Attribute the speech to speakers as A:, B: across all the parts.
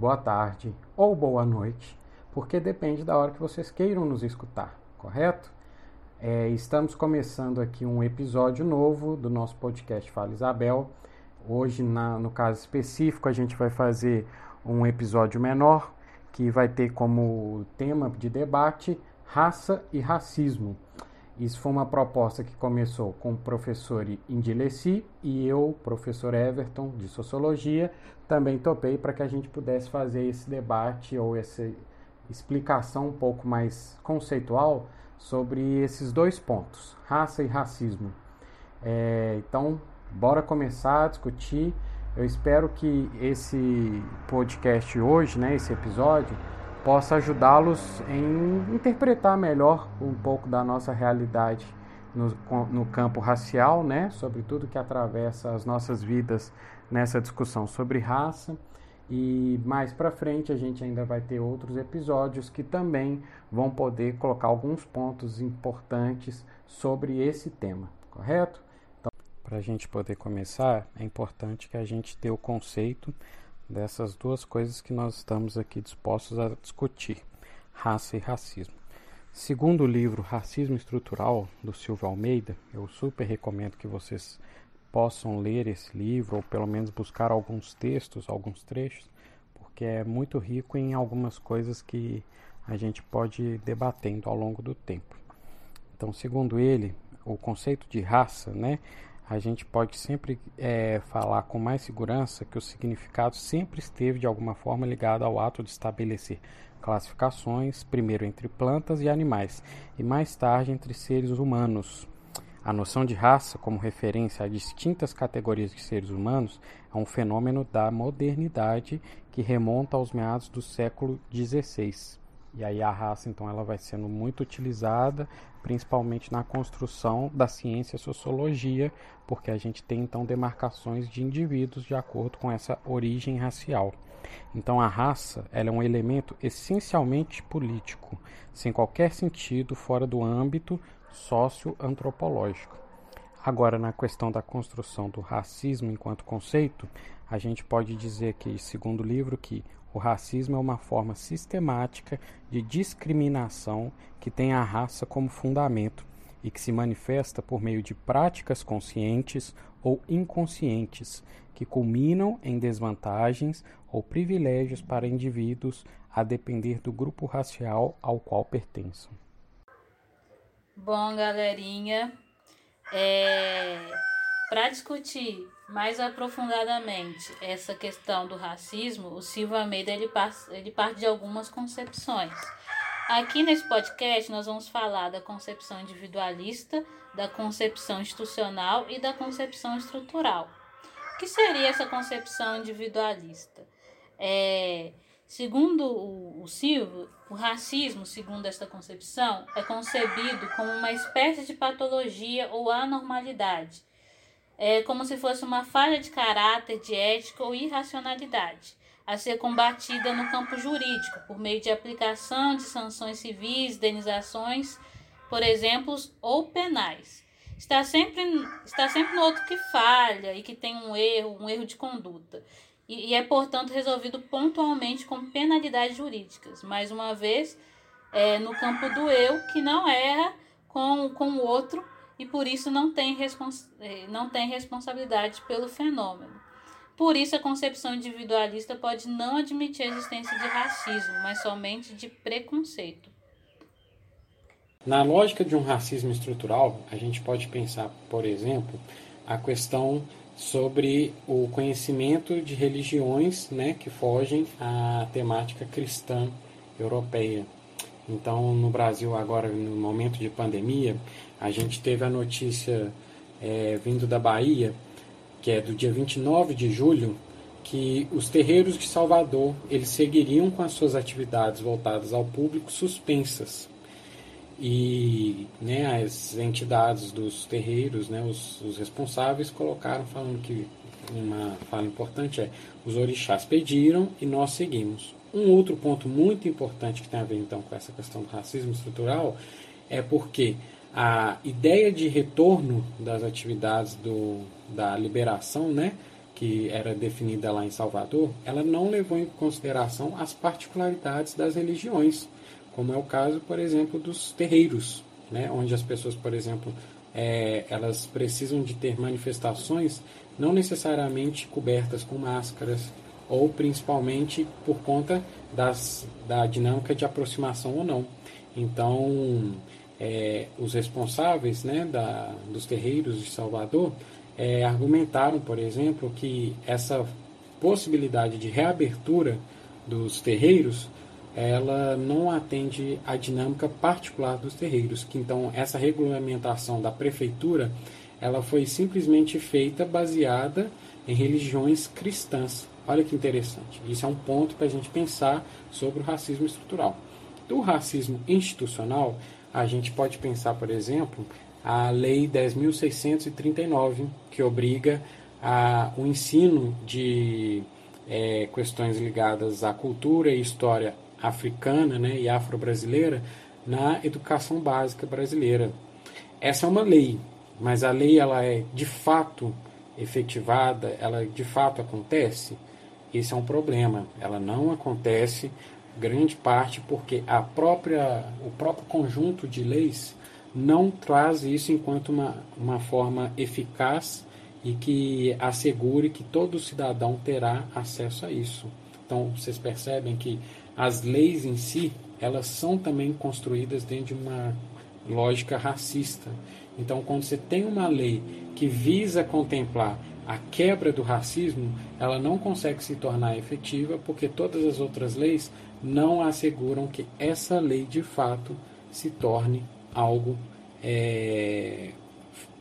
A: boa tarde ou boa noite, porque depende da hora que vocês queiram nos escutar, correto? É, estamos começando aqui um episódio novo do nosso podcast Fala Isabel. Hoje, na, no caso específico, a gente vai fazer um episódio menor que vai ter como tema de debate raça e racismo. Isso foi uma proposta que começou com o professor Indileci e eu, professor Everton, de Sociologia, também topei para que a gente pudesse fazer esse debate ou essa explicação um pouco mais conceitual sobre esses dois pontos, raça e racismo. É, então, bora começar a discutir. Eu espero que esse podcast hoje, né, esse episódio, possa ajudá-los em interpretar melhor um pouco da nossa realidade no, no campo racial, né, sobre tudo que atravessa as nossas vidas nessa discussão sobre raça e mais para frente a gente ainda vai ter outros episódios que também vão poder colocar alguns pontos importantes sobre esse tema, correto? Então, para a gente poder começar, é importante que a gente dê o conceito dessas duas coisas que nós estamos aqui dispostos a discutir: raça e racismo. Segundo o livro Racismo Estrutural, do Silvio Almeida, eu super recomendo que vocês possam ler esse livro ou pelo menos buscar alguns textos, alguns trechos, porque é muito rico em algumas coisas que a gente pode ir debatendo ao longo do tempo. Então, segundo ele, o conceito de raça, né, a gente pode sempre é, falar com mais segurança que o significado sempre esteve de alguma forma ligado ao ato de estabelecer classificações, primeiro entre plantas e animais, e mais tarde entre seres humanos. A noção de raça, como referência a distintas categorias de seres humanos, é um fenômeno da modernidade que remonta aos meados do século XVI. E aí a raça, então, ela vai sendo muito utilizada, principalmente na construção da ciência sociologia, porque a gente tem então demarcações de indivíduos de acordo com essa origem racial. Então a raça ela é um elemento essencialmente político, sem qualquer sentido fora do âmbito socioantropológico. Agora, na questão da construção do racismo enquanto conceito, a gente pode dizer que, segundo o livro, que o racismo é uma forma sistemática de discriminação que tem a raça como fundamento e que se manifesta por meio de práticas conscientes ou inconscientes que culminam em desvantagens ou privilégios para indivíduos a depender do grupo racial ao qual pertençam.
B: Bom, galerinha, é, para discutir mais aprofundadamente essa questão do racismo, o Silvio Almeida ele, ele parte de algumas concepções. Aqui nesse podcast nós vamos falar da concepção individualista, da concepção institucional e da concepção estrutural. O que seria essa concepção individualista? É, Segundo o, o Silvio, o racismo, segundo esta concepção, é concebido como uma espécie de patologia ou anormalidade, é como se fosse uma falha de caráter, de ética ou irracionalidade, a ser combatida no campo jurídico por meio de aplicação de sanções civis, indenizações, por exemplo, ou penais. Está sempre, está sempre no outro que falha e que tem um erro, um erro de conduta e, e é, portanto, resolvido pontualmente com penalidades jurídicas. Mais uma vez, é, no campo do eu, que não erra com, com o outro e por isso não tem, respons é, não tem responsabilidade pelo fenômeno. Por isso, a concepção individualista pode não admitir a existência de racismo, mas somente de preconceito.
A: Na lógica de um racismo estrutural, a gente pode pensar, por exemplo, a questão sobre o conhecimento de religiões né, que fogem à temática cristã europeia. Então, no Brasil, agora, no momento de pandemia, a gente teve a notícia é, vindo da Bahia, que é do dia 29 de julho, que os terreiros de Salvador eles seguiriam com as suas atividades voltadas ao público suspensas e né, as entidades dos terreiros, né, os, os responsáveis, colocaram falando que uma fala importante é os orixás pediram e nós seguimos. Um outro ponto muito importante que tem a ver então com essa questão do racismo estrutural é porque a ideia de retorno das atividades do, da liberação, né, que era definida lá em Salvador, ela não levou em consideração as particularidades das religiões, como é o caso, por exemplo, dos terreiros, né, onde as pessoas, por exemplo, é, elas precisam de ter manifestações não necessariamente cobertas com máscaras, ou principalmente por conta das, da dinâmica de aproximação ou não. Então, é, os responsáveis né, da, dos terreiros de Salvador é, argumentaram, por exemplo, que essa possibilidade de reabertura dos terreiros ela não atende à dinâmica particular dos terreiros, que então essa regulamentação da prefeitura ela foi simplesmente feita baseada em religiões cristãs. Olha que interessante. Isso é um ponto para a gente pensar sobre o racismo estrutural. Do racismo institucional, a gente pode pensar, por exemplo, a Lei 10.639, que obriga a, o ensino de é, questões ligadas à cultura e história africana né, e afro-brasileira na educação básica brasileira. Essa é uma lei, mas a lei ela é de fato efetivada, ela de fato acontece? Esse é um problema. Ela não acontece grande parte porque a própria, o próprio conjunto de leis não traz isso enquanto uma, uma forma eficaz e que assegure que todo cidadão terá acesso a isso. Então, vocês percebem que as leis em si, elas são também construídas dentro de uma lógica racista. Então, quando você tem uma lei que visa contemplar a quebra do racismo, ela não consegue se tornar efetiva porque todas as outras leis não asseguram que essa lei de fato se torne algo é,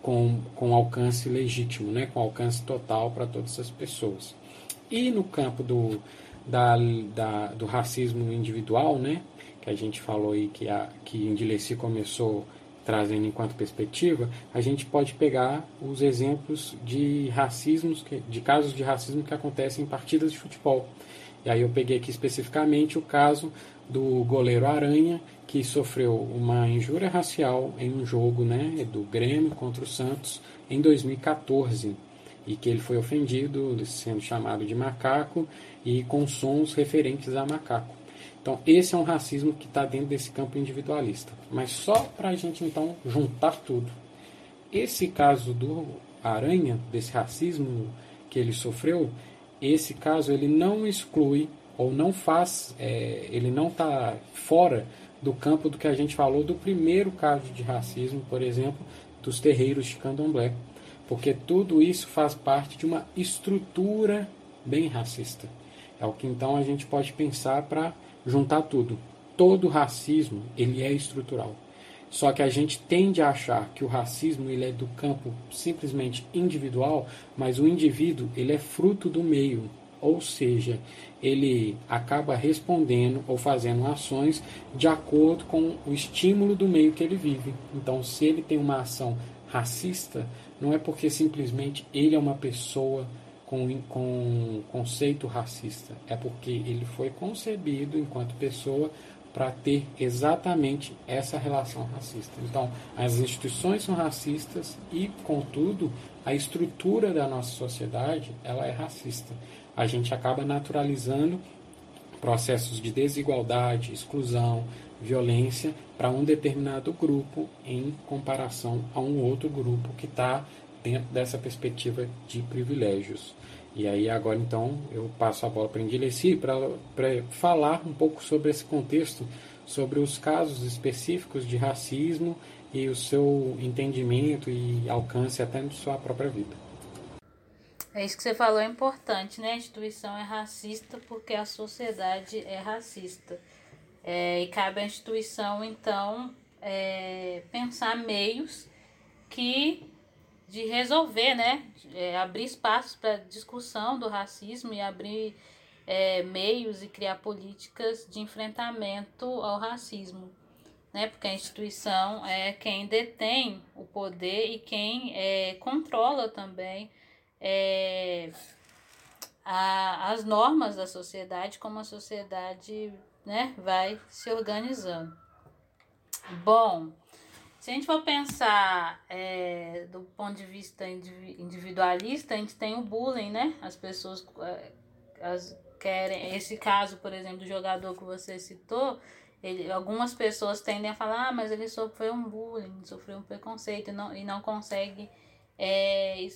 A: com, com alcance legítimo, né? com alcance total para todas as pessoas. E no campo do, da, da, do racismo individual, né? que a gente falou aí que, a, que Indileci começou trazendo enquanto perspectiva, a gente pode pegar os exemplos de racismos, de casos de racismo que acontecem em partidas de futebol. E aí eu peguei aqui especificamente o caso do goleiro Aranha, que sofreu uma injúria racial em um jogo né, do Grêmio contra o Santos em 2014 e que ele foi ofendido sendo chamado de macaco e com sons referentes a macaco. Então esse é um racismo que está dentro desse campo individualista. Mas só para a gente então juntar tudo. Esse caso do Aranha, desse racismo que ele sofreu, esse caso ele não exclui ou não faz, é, ele não está fora do campo do que a gente falou do primeiro caso de racismo, por exemplo, dos terreiros de candomblé. Porque tudo isso faz parte de uma estrutura bem racista. É o que então a gente pode pensar para juntar tudo. Todo racismo ele é estrutural. Só que a gente tende a achar que o racismo ele é do campo simplesmente individual, mas o indivíduo ele é fruto do meio, ou seja, ele acaba respondendo ou fazendo ações de acordo com o estímulo do meio que ele vive. Então, se ele tem uma ação racista, não é porque simplesmente ele é uma pessoa com, com conceito racista, é porque ele foi concebido enquanto pessoa para ter exatamente essa relação racista. Então, as instituições são racistas e, contudo, a estrutura da nossa sociedade ela é racista. A gente acaba naturalizando processos de desigualdade, exclusão, violência para um determinado grupo em comparação a um outro grupo que está dentro dessa perspectiva de privilégios. E aí agora então eu passo a bola para Indileci para falar um pouco sobre esse contexto, sobre os casos específicos de racismo e o seu entendimento e alcance até na sua própria vida.
B: É isso que você falou é importante, né? A instituição é racista porque a sociedade é racista. É, e cabe à instituição, então, é, pensar meios que de resolver, né? É, abrir espaços para discussão do racismo e abrir é, meios e criar políticas de enfrentamento ao racismo. Né? Porque a instituição é quem detém o poder e quem é, controla também é, a, as normas da sociedade, como a sociedade né, vai se organizando. Bom, Se a gente for pensar é, do ponto de vista individualista, a gente tem o bullying, né? As pessoas é, as, querem. Esse caso, por exemplo, do jogador que você citou, ele, algumas pessoas tendem a falar, ah, mas ele sofreu um bullying, sofreu um preconceito e não, e não consegue é,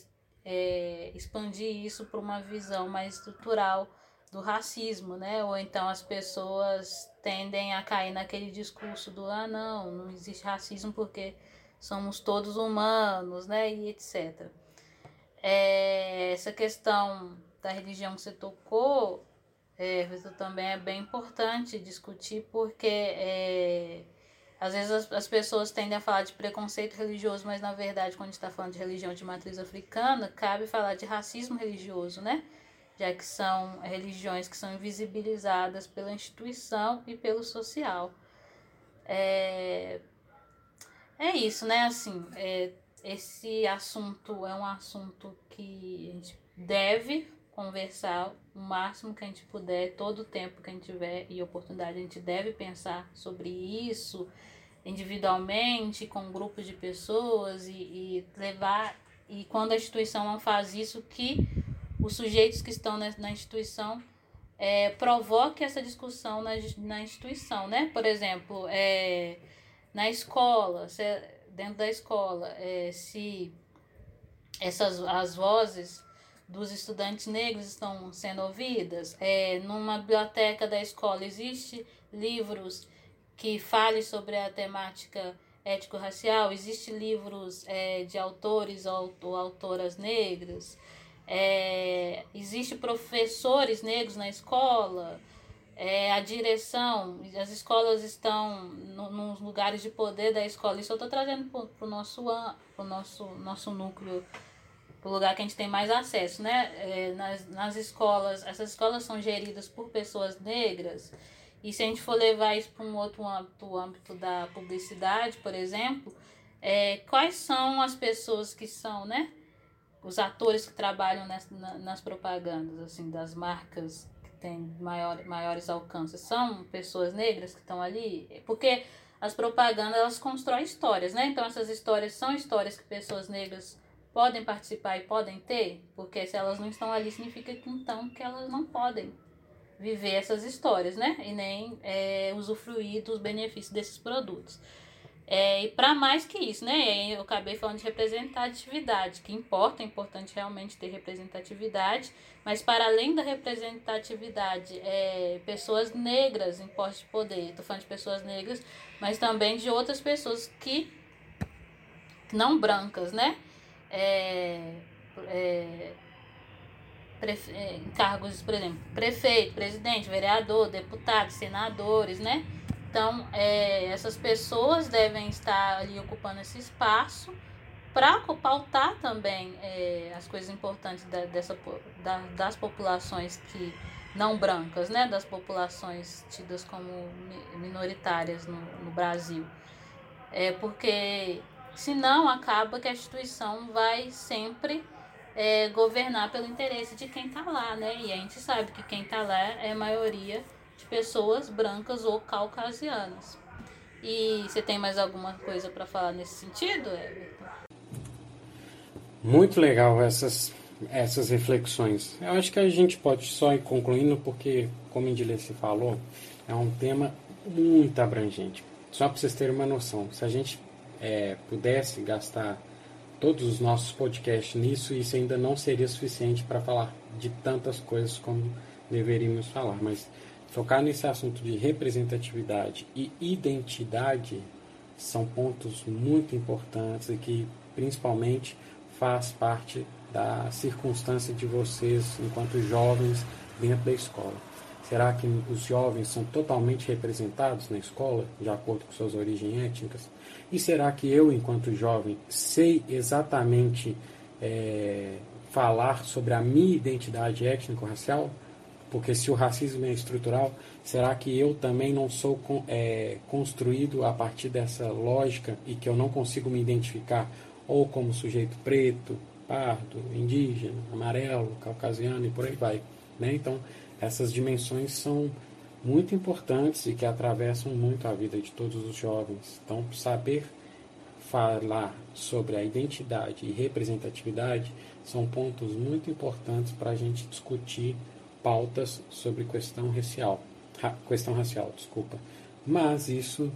B: é, expandir isso para uma visão mais estrutural do racismo, né? Ou então as pessoas tendem a cair naquele discurso do ah não, não existe racismo porque somos todos humanos, né? E etc. É, essa questão da religião que você tocou é, também é bem importante discutir porque é, às vezes as, as, pessoas tendem a falar de preconceito religioso, mas na verdade quando está falando de religião de matriz africana, cabe falar de racismo religioso, né? Já que são religiões que são invisibilizadas pela instituição e pelo social. É, é isso, né? Assim, é, esse assunto é um assunto que a gente deve conversar o máximo que a gente puder, todo o tempo que a gente tiver e oportunidade, a gente deve pensar sobre isso individualmente, com grupos de pessoas e, e levar. E quando a instituição não faz isso, que os sujeitos que estão na, na instituição é, provoque essa discussão na, na instituição, né? Por exemplo, é, na escola, se, dentro da escola, é, se essas as vozes dos estudantes negros estão sendo ouvidas. É, numa biblioteca da escola existe livros que falem sobre a temática ético-racial, existe livros é, de autores ou, ou autoras negras, é, existe professores negros na escola, é, a direção, as escolas estão no, nos lugares de poder da escola. Isso eu estou trazendo para o nosso, pro nosso, nosso núcleo o lugar que a gente tem mais acesso, né? É, nas, nas escolas, essas escolas são geridas por pessoas negras, e se a gente for levar isso para um outro âmbito, o âmbito da publicidade, por exemplo, é, quais são as pessoas que são, né? Os atores que trabalham nas, nas propagandas, assim, das marcas que têm maior, maiores alcances, são pessoas negras que estão ali? Porque as propagandas, elas constroem histórias, né? Então, essas histórias são histórias que pessoas negras podem participar e podem ter, porque se elas não estão ali, significa que então que elas não podem viver essas histórias, né? E nem é, usufruir dos benefícios desses produtos. É, e para mais que isso, né? Eu acabei falando de representatividade, que importa, é importante realmente ter representatividade, mas para além da representatividade, é, pessoas negras em poste de poder, estou falando de pessoas negras, mas também de outras pessoas que não brancas, né? é, é, é, cargos, por exemplo, prefeito, presidente, vereador, deputado, senadores, né? Então, é, essas pessoas devem estar ali ocupando esse espaço para pautar também é, as coisas importantes da, dessa, da, das populações que não brancas, né? Das populações tidas como minoritárias no, no Brasil. É porque Senão, acaba que a instituição vai sempre é, governar pelo interesse de quem está lá, né? E a gente sabe que quem está lá é a maioria de pessoas brancas ou caucasianas. E você tem mais alguma coisa para falar nesse sentido, Everton?
A: Muito legal essas, essas reflexões. Eu acho que a gente pode só ir concluindo, porque, como se falou, é um tema muito abrangente. Só para vocês terem uma noção, se a gente é, pudesse gastar todos os nossos podcasts nisso, isso ainda não seria suficiente para falar de tantas coisas como deveríamos falar. Mas focar nesse assunto de representatividade e identidade são pontos muito importantes e que principalmente faz parte da circunstância de vocês enquanto jovens dentro da escola. Será que os jovens são totalmente representados na escola, de acordo com suas origens étnicas? E será que eu, enquanto jovem, sei exatamente é, falar sobre a minha identidade étnico-racial? Porque se o racismo é estrutural, será que eu também não sou é, construído a partir dessa lógica e que eu não consigo me identificar ou como sujeito preto, pardo, indígena, amarelo, caucasiano e por aí vai? Né? Então, essas dimensões são muito importantes e que atravessam muito a vida de todos os jovens. Então, saber falar sobre a identidade e representatividade são pontos muito importantes para a gente discutir pautas sobre questão racial, ra, questão racial, desculpa. Mas isso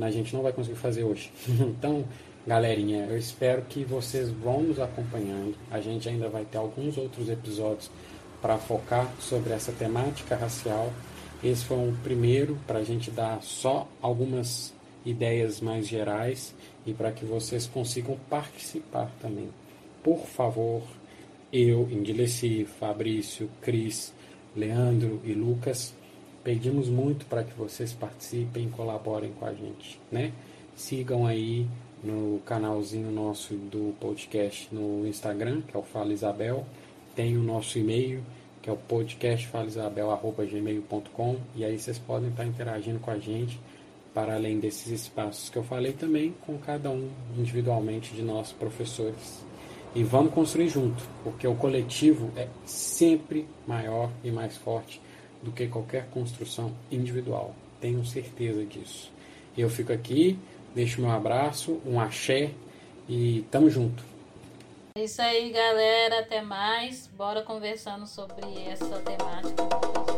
A: a gente não vai conseguir fazer hoje. então, galerinha, eu espero que vocês vão nos acompanhando. A gente ainda vai ter alguns outros episódios para focar sobre essa temática racial. Esse foi um primeiro para a gente dar só algumas ideias mais gerais e para que vocês consigam participar também. Por favor, eu, Indileci, Fabrício, Cris, Leandro e Lucas, pedimos muito para que vocês participem e colaborem com a gente, né? Sigam aí no canalzinho nosso do podcast no Instagram, que é o Fala Isabel. Tem o nosso e-mail, que é o podcastfalaisabel.gmail.com e aí vocês podem estar interagindo com a gente para além desses espaços que eu falei também com cada um individualmente de nós professores. E vamos construir junto, porque o coletivo é sempre maior e mais forte do que qualquer construção individual. Tenho certeza disso. Eu fico aqui, deixo meu abraço, um axé e tamo junto.
B: É isso aí, galera. Até mais. Bora conversando sobre essa temática.